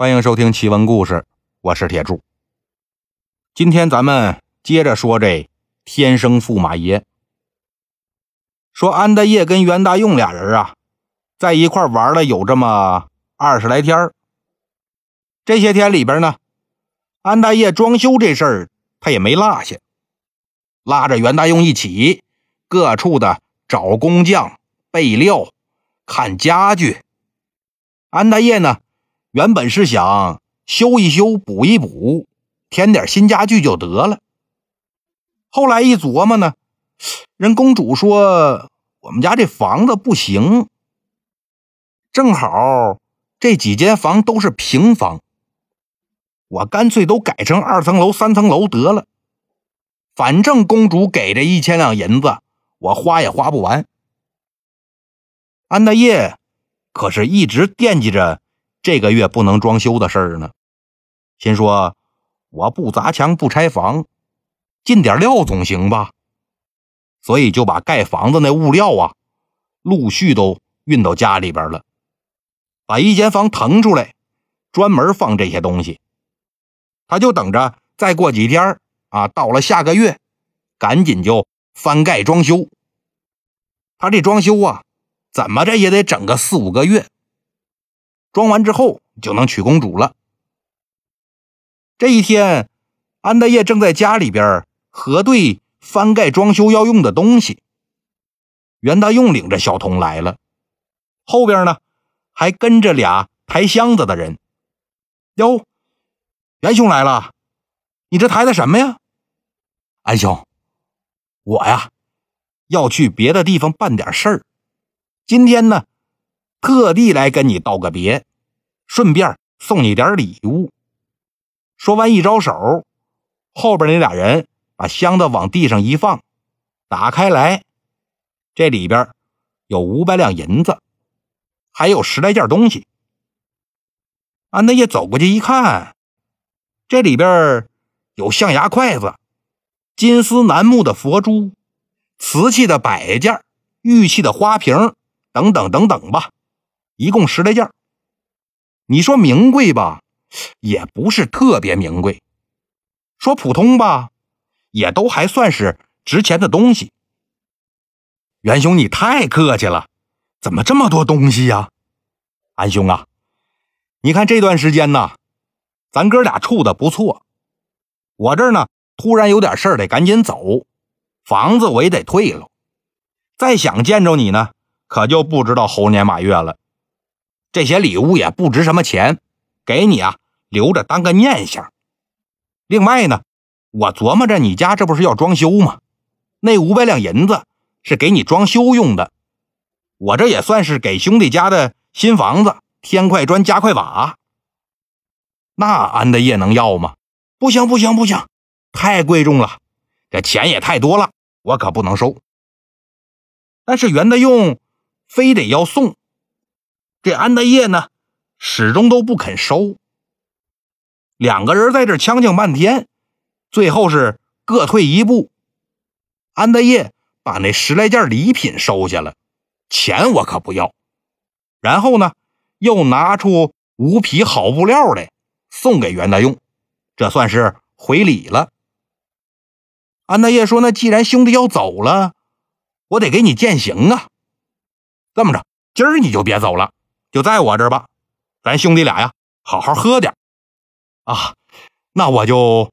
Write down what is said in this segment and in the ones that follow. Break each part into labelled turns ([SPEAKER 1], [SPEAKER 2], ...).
[SPEAKER 1] 欢迎收听奇闻故事，我是铁柱。今天咱们接着说这天生驸马爷。说安大业跟袁大用俩人啊，在一块玩了有这么二十来天这些天里边呢，安大业装修这事儿他也没落下，拉着袁大用一起，各处的找工匠、备料、看家具。安大业呢？原本是想修一修、补一补，添点新家具就得了。后来一琢磨呢，人公主说我们家这房子不行，正好这几间房都是平房，我干脆都改成二层楼、三层楼得了。反正公主给这一千两银子，我花也花不完。安大业可是一直惦记着。这个月不能装修的事儿呢，心说我不砸墙不拆房，进点料总行吧，所以就把盖房子那物料啊，陆续都运到家里边了，把一间房腾出来，专门放这些东西。他就等着再过几天啊，到了下个月，赶紧就翻盖装修。他这装修啊，怎么着也得整个四五个月。装完之后就能娶公主了。这一天，安大业正在家里边核对翻盖装修要用的东西。袁大用领着小童来了，后边呢还跟着俩抬箱子的人。哟，袁兄来了，你这抬的什么呀？安兄，我呀要去别的地方办点事儿，今天呢。特地来跟你道个别，顺便送你点礼物。说完一招手，后边那俩人把箱子往地上一放，打开来，这里边有五百两银子，还有十来件东西。安大爷走过去一看，这里边有象牙筷子、金丝楠木的佛珠、瓷器的摆件、玉器的花瓶等等等等吧。一共十来件你说名贵吧，也不是特别名贵；说普通吧，也都还算是值钱的东西。元兄，你太客气了，怎么这么多东西呀？安兄啊，你看这段时间呢，咱哥俩处的不错，我这儿呢突然有点事儿，得赶紧走，房子我也得退了，再想见着你呢，可就不知道猴年马月了。这些礼物也不值什么钱，给你啊，留着当个念想。另外呢，我琢磨着你家这不是要装修吗？那五百两银子是给你装修用的，我这也算是给兄弟家的新房子添块砖加块瓦。那安德业能要吗？不行不行不行，太贵重了，这钱也太多了，我可不能收。但是袁大用非得要送。这安大业呢，始终都不肯收。两个人在这呛呛半天，最后是各退一步。安大业把那十来件礼品收下了，钱我可不要。然后呢，又拿出五匹好布料来送给袁大用，这算是回礼了。安大业说：“那既然兄弟要走了，我得给你践行啊。这么着，今儿你就别走了。”就在我这儿吧，咱兄弟俩呀，好好喝点啊。那我就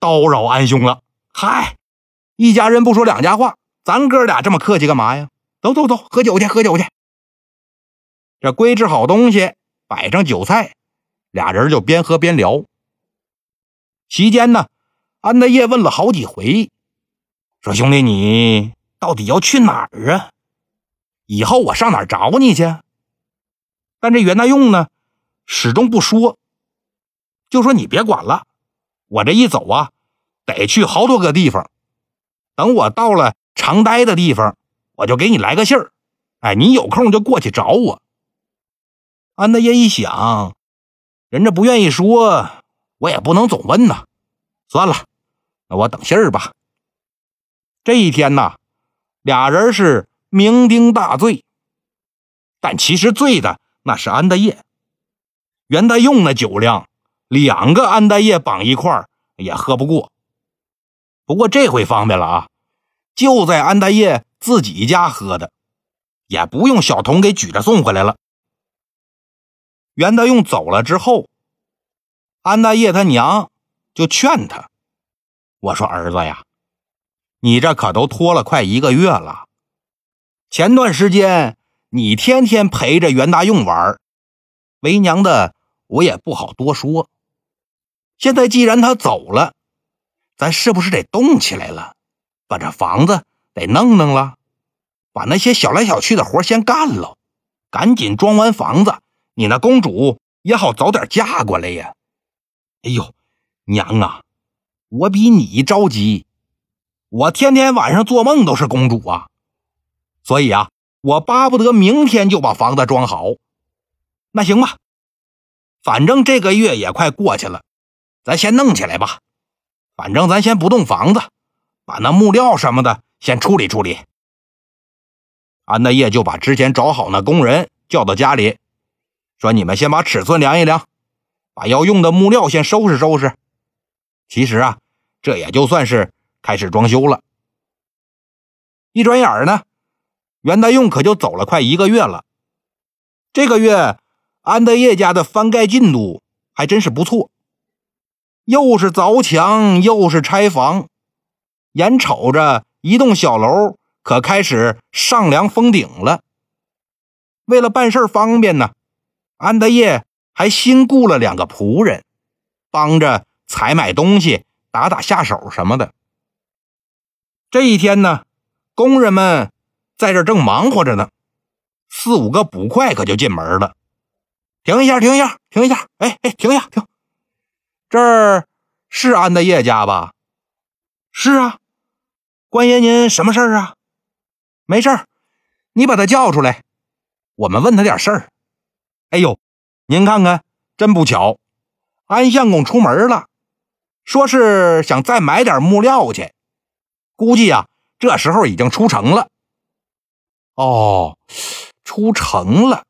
[SPEAKER 1] 叨扰安兄了。嗨，一家人不说两家话，咱哥俩这么客气干嘛呀？走走走，喝酒去，喝酒去。这归置好东西，摆上酒菜，俩人就边喝边聊。席间呢，安大业问了好几回，说：“兄弟，你到底要去哪儿啊？以后我上哪儿找你去？”但这袁大用呢，始终不说，就说你别管了，我这一走啊，得去好多个地方。等我到了常待的地方，我就给你来个信儿。哎，你有空就过去找我。安大爷一想，人家不愿意说，我也不能总问呐。算了，那我等信儿吧。这一天呐，俩人是酩酊大醉，但其实醉的。那是安大业，袁大用那酒量，两个安大爷绑一块也喝不过。不过这回方便了啊，就在安大爷自己家喝的，也不用小童给举着送回来了。袁大用走了之后，安大爷他娘就劝他：“我说儿子呀，你这可都拖了快一个月了。前段时间你天天陪着袁大用玩，为娘的我也不好多说。现在既然他走了，咱是不是得动起来了？把这房子得弄弄了，把那些小来小去的活先干了，赶紧装完房子。”你那公主也好早点嫁过来呀！哎呦，娘啊，我比你着急，我天天晚上做梦都是公主啊，所以啊，我巴不得明天就把房子装好。那行吧，反正这个月也快过去了，咱先弄起来吧。反正咱先不动房子，把那木料什么的先处理处理。安大业就把之前找好那工人叫到家里。说：“你们先把尺寸量一量，把要用的木料先收拾收拾。其实啊，这也就算是开始装修了。一转眼呢，袁大用可就走了快一个月了。这个月，安德业家的翻盖进度还真是不错，又是凿墙，又是拆房，眼瞅着一栋小楼可开始上梁封顶了。为了办事方便呢。”安德业还新雇了两个仆人，帮着采买东西、打打下手什么的。这一天呢，工人们在这正忙活着呢，四五个捕快可就进门了。停一下，停一下，停一下！哎哎，停一下，停！这儿是安德业家吧？是啊，官爷您什么事儿啊？没事儿，你把他叫出来，我们问他点事儿。哎呦，您看看，真不巧，安相公出门了，说是想再买点木料去，估计呀，这时候已经出城了。哦，出城了，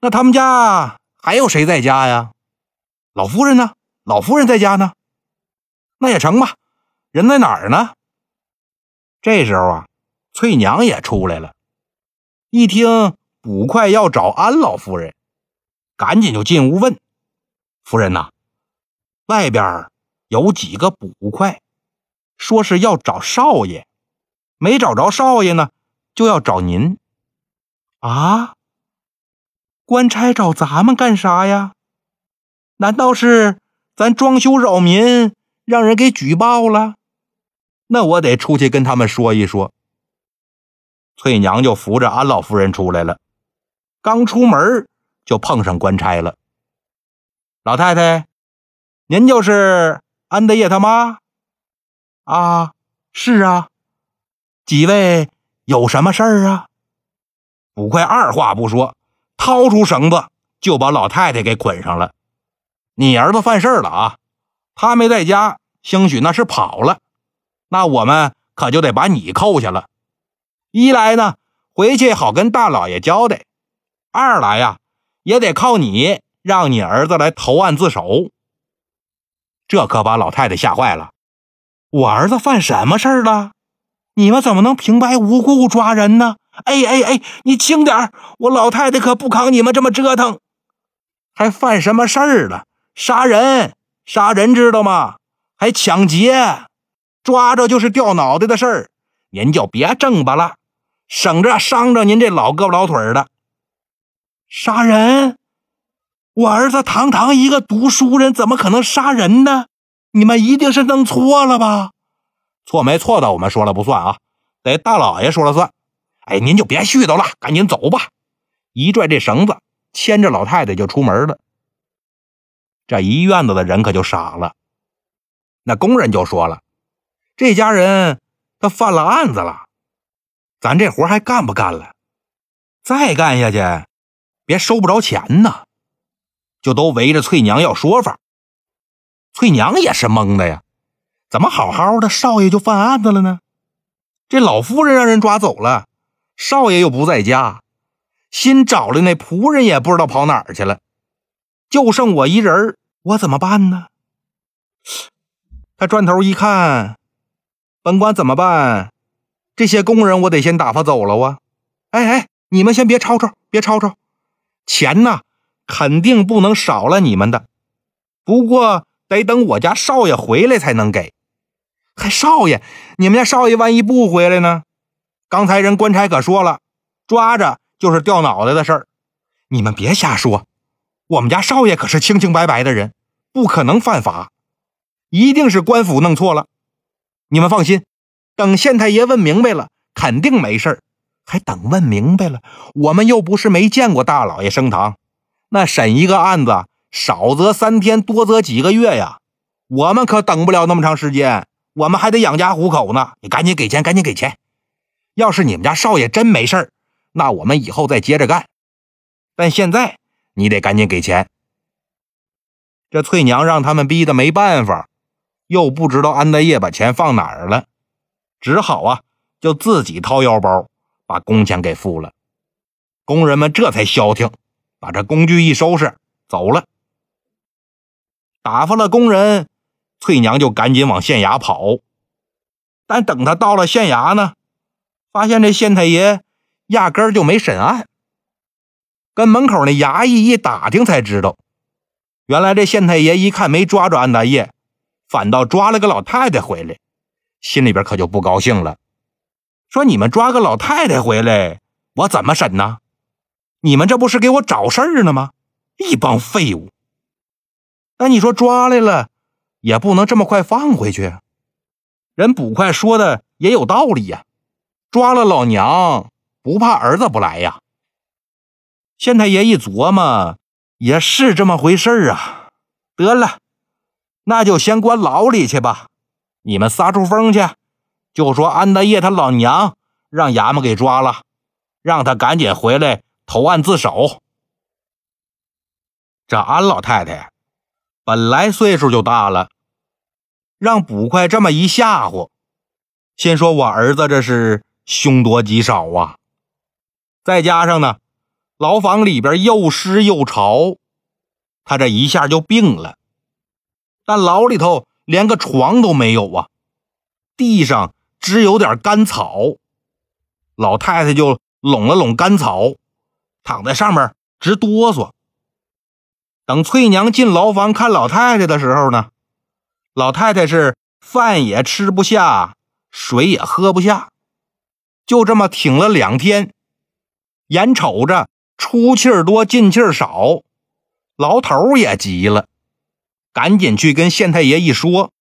[SPEAKER 1] 那他们家还有谁在家呀？老夫人呢？老夫人在家呢？那也成吧，人在哪儿呢？这时候啊，翠娘也出来了，一听。捕快要找安老夫人，赶紧就进屋问：“夫人呐，外边有几个捕快，说是要找少爷，没找着少爷呢，就要找您。啊，官差找咱们干啥呀？难道是咱装修扰民，让人给举报了？那我得出去跟他们说一说。”翠娘就扶着安老夫人出来了。刚出门就碰上官差了。老太太，您就是安德业他妈？啊，是啊。几位有什么事儿啊？捕快二话不说，掏出绳子就把老太太给捆上了。你儿子犯事儿了啊？他没在家，兴许那是跑了。那我们可就得把你扣下了。一来呢，回去好跟大老爷交代。二来呀，也得靠你，让你儿子来投案自首。这可把老太太吓坏了。我儿子犯什么事儿了？你们怎么能平白无故抓人呢？哎哎哎，你轻点我老太太可不扛你们这么折腾。还犯什么事儿了？杀人，杀人知道吗？还抢劫，抓着就是掉脑袋的事儿。您就别挣巴了，省着伤着您这老胳膊老腿的。杀人！我儿子堂堂一个读书人，怎么可能杀人呢？你们一定是弄错了吧？错没错的，我们说了不算啊，得大老爷说了算。哎，您就别絮叨了，赶紧走吧！一拽这绳子，牵着老太太就出门了。这一院子的人可就傻了。那工人就说了：“这家人他犯了案子了，咱这活还干不干了？再干下去。”别收不着钱呢，就都围着翠娘要说法。翠娘也是懵的呀，怎么好好的少爷就犯案子了呢？这老夫人让人抓走了，少爷又不在家，新找的那仆人也不知道跑哪儿去了。就剩我一人我怎么办呢？他转头一看，本官怎么办？这些工人我得先打发走了啊！哎哎，你们先别吵吵，别吵吵，钱呢，肯定不能少了你们的。不过得等我家少爷回来才能给。还少爷，你们家少爷万一不回来呢？刚才人官差可说了，抓着就是掉脑袋的事儿。你们别瞎说，我们家少爷可是清清白白的人，不可能犯法。一定是官府弄错了，你们放心，等县太爷问明白了，肯定没事还等问明白了，我们又不是没见过大老爷升堂，那审一个案子，少则三天，多则几个月呀。我们可等不了那么长时间，我们还得养家糊口呢。你赶紧给钱，赶紧给钱。要是你们家少爷真没事那我们以后再接着干。但现在你得赶紧给钱。这翠娘让他们逼得没办法。又不知道安大业把钱放哪儿了，只好啊，就自己掏腰包把工钱给付了。工人们这才消停，把这工具一收拾走了。打发了工人，翠娘就赶紧往县衙跑。但等他到了县衙呢，发现这县太爷压根儿就没审案。跟门口那衙役一打听，才知道，原来这县太爷一看没抓住安大业。反倒抓了个老太太回来，心里边可就不高兴了，说：“你们抓个老太太回来，我怎么审呢？你们这不是给我找事儿呢吗？一帮废物！那你说抓来了，也不能这么快放回去。人捕快说的也有道理呀，抓了老娘，不怕儿子不来呀。”县太爷一琢磨，也是这么回事啊，得了。那就先关牢里去吧，你们撒出风去，就说安大业他老娘让衙门给抓了，让他赶紧回来投案自首。这安老太太本来岁数就大了，让捕快这么一吓唬，先说我儿子这是凶多吉少啊，再加上呢，牢房里边又湿又潮，他这一下就病了。但牢里头连个床都没有啊，地上只有点干草，老太太就拢了拢干草，躺在上面直哆嗦。等翠娘进牢房看老太太的时候呢，老太太是饭也吃不下，水也喝不下，就这么挺了两天，眼瞅着出气儿多进气儿少，牢头也急了。赶紧去跟县太爷一说，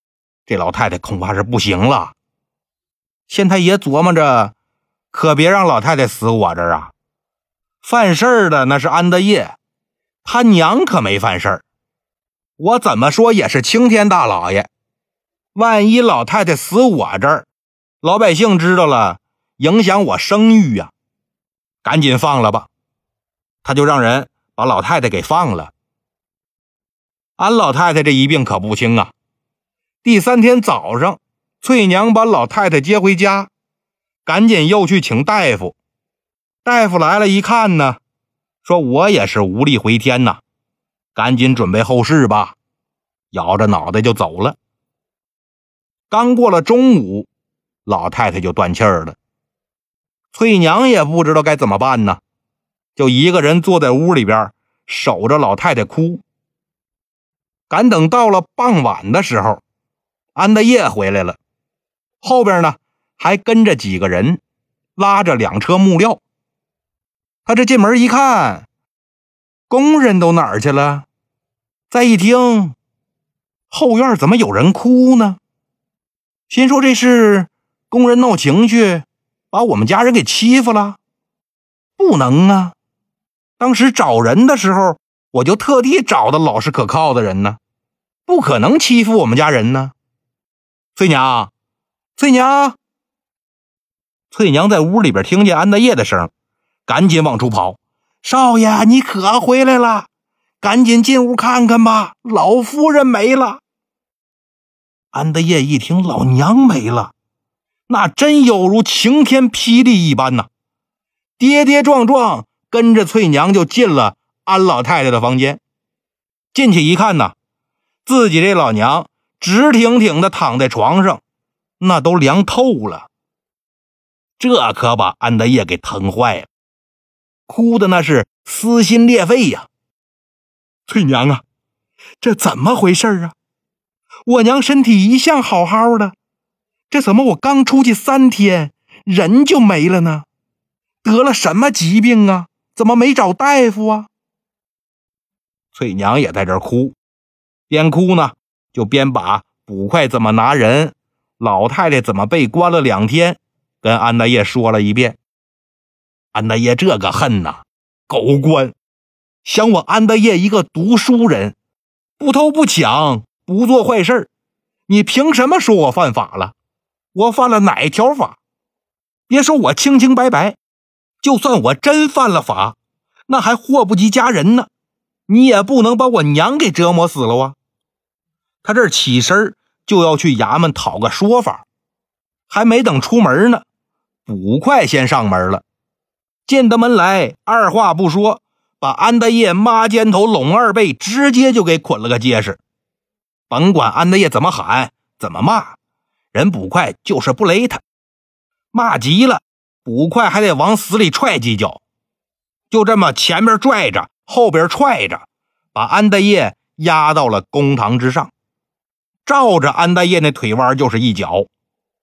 [SPEAKER 1] 这老太太恐怕是不行了。县太爷琢磨着，可别让老太太死我这儿啊！犯事儿的那是安德业，他娘可没犯事儿。我怎么说也是青天大老爷，万一老太太死我这儿，老百姓知道了，影响我声誉呀！赶紧放了吧，他就让人把老太太给放了。俺老太太这一病可不轻啊！第三天早上，翠娘把老太太接回家，赶紧又去请大夫。大夫来了，一看呢，说我也是无力回天呐，赶紧准备后事吧。摇着脑袋就走了。刚过了中午，老太太就断气儿了。翠娘也不知道该怎么办呢，就一个人坐在屋里边守着老太太哭。赶等到了傍晚的时候，安大业回来了，后边呢还跟着几个人，拉着两车木料。他这进门一看，工人都哪儿去了？再一听，后院怎么有人哭呢？心说这是工人闹情绪，把我们家人给欺负了？不能啊！当时找人的时候，我就特地找的老实可靠的人呢。不可能欺负我们家人呢，翠娘，翠娘，翠娘在屋里边听见安大业的声，赶紧往出跑。少爷，你可回来了，赶紧进屋看看吧，老夫人没了。安德业一听老娘没了，那真有如晴天霹雳一般呐，跌跌撞撞跟着翠娘就进了安老太太的房间。进去一看呐，自己这老娘直挺挺的躺在床上，那都凉透了。这可把安德业给疼坏了，哭的那是撕心裂肺呀！
[SPEAKER 2] 翠娘啊，这怎么回事啊？我娘身体一向好好的，这怎么我刚出去三天人就没了呢？得了什么疾病啊？怎么没找大夫啊？
[SPEAKER 1] 翠娘也在这哭，边哭呢，就边把捕快怎么拿人，老太太怎么被关了两天，跟安大爷说了一遍。安大爷这个恨呐，狗官，想我安大爷一个读书人，不偷不抢，不做坏事你凭什么说我犯法了？我犯了哪条法？别说我清清白白。就算我真犯了法，那还祸不及家人呢。你也不能把我娘给折磨死了啊！他这起身就要去衙门讨个说法，还没等出门呢，捕快先上门了。进得门来，二话不说，把安大爷抹肩头、拢二背，直接就给捆了个结实。甭管安大爷怎么喊、怎么骂，人捕快就是不勒他，骂急了。捕快还得往死里踹几脚，就这么前面拽着，后边踹着，把安大爷压到了公堂之上，照着安大爷那腿弯就是一脚，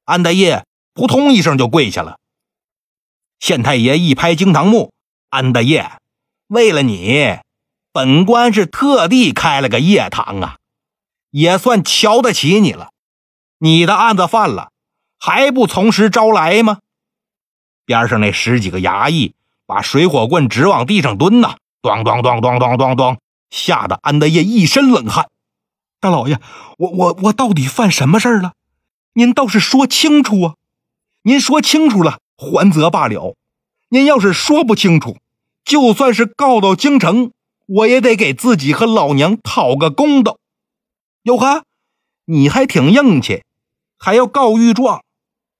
[SPEAKER 1] 安大爷扑通一声就跪下了。县太爷一拍惊堂木：“安大业，为了你，本官是特地开了个夜堂啊，也算瞧得起你了。你的案子犯了，还不从实招来吗？”边上那十几个衙役把水火棍直往地上蹲呐，咚咚咚咚咚咚咚，吓得安德业一身冷汗。
[SPEAKER 2] 大老爷，我我我到底犯什么事儿了？您倒是说清楚啊！您说清楚了，还则罢了；您要是说不清楚，就算是告到京城，我也得给自己和老娘讨个公道。
[SPEAKER 1] 哟呵，你还挺硬气，还要告御状？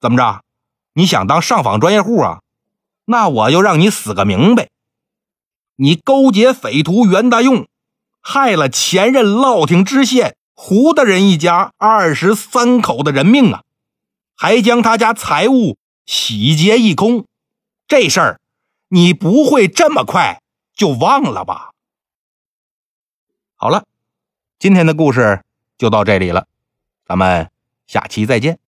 [SPEAKER 1] 怎么着？你想当上访专业户啊？那我就让你死个明白！你勾结匪徒袁大用，害了前任乐亭知县胡大人一家二十三口的人命啊，还将他家财物洗劫一空。这事儿你不会这么快就忘了吧？好了，今天的故事就到这里了，咱们下期再见。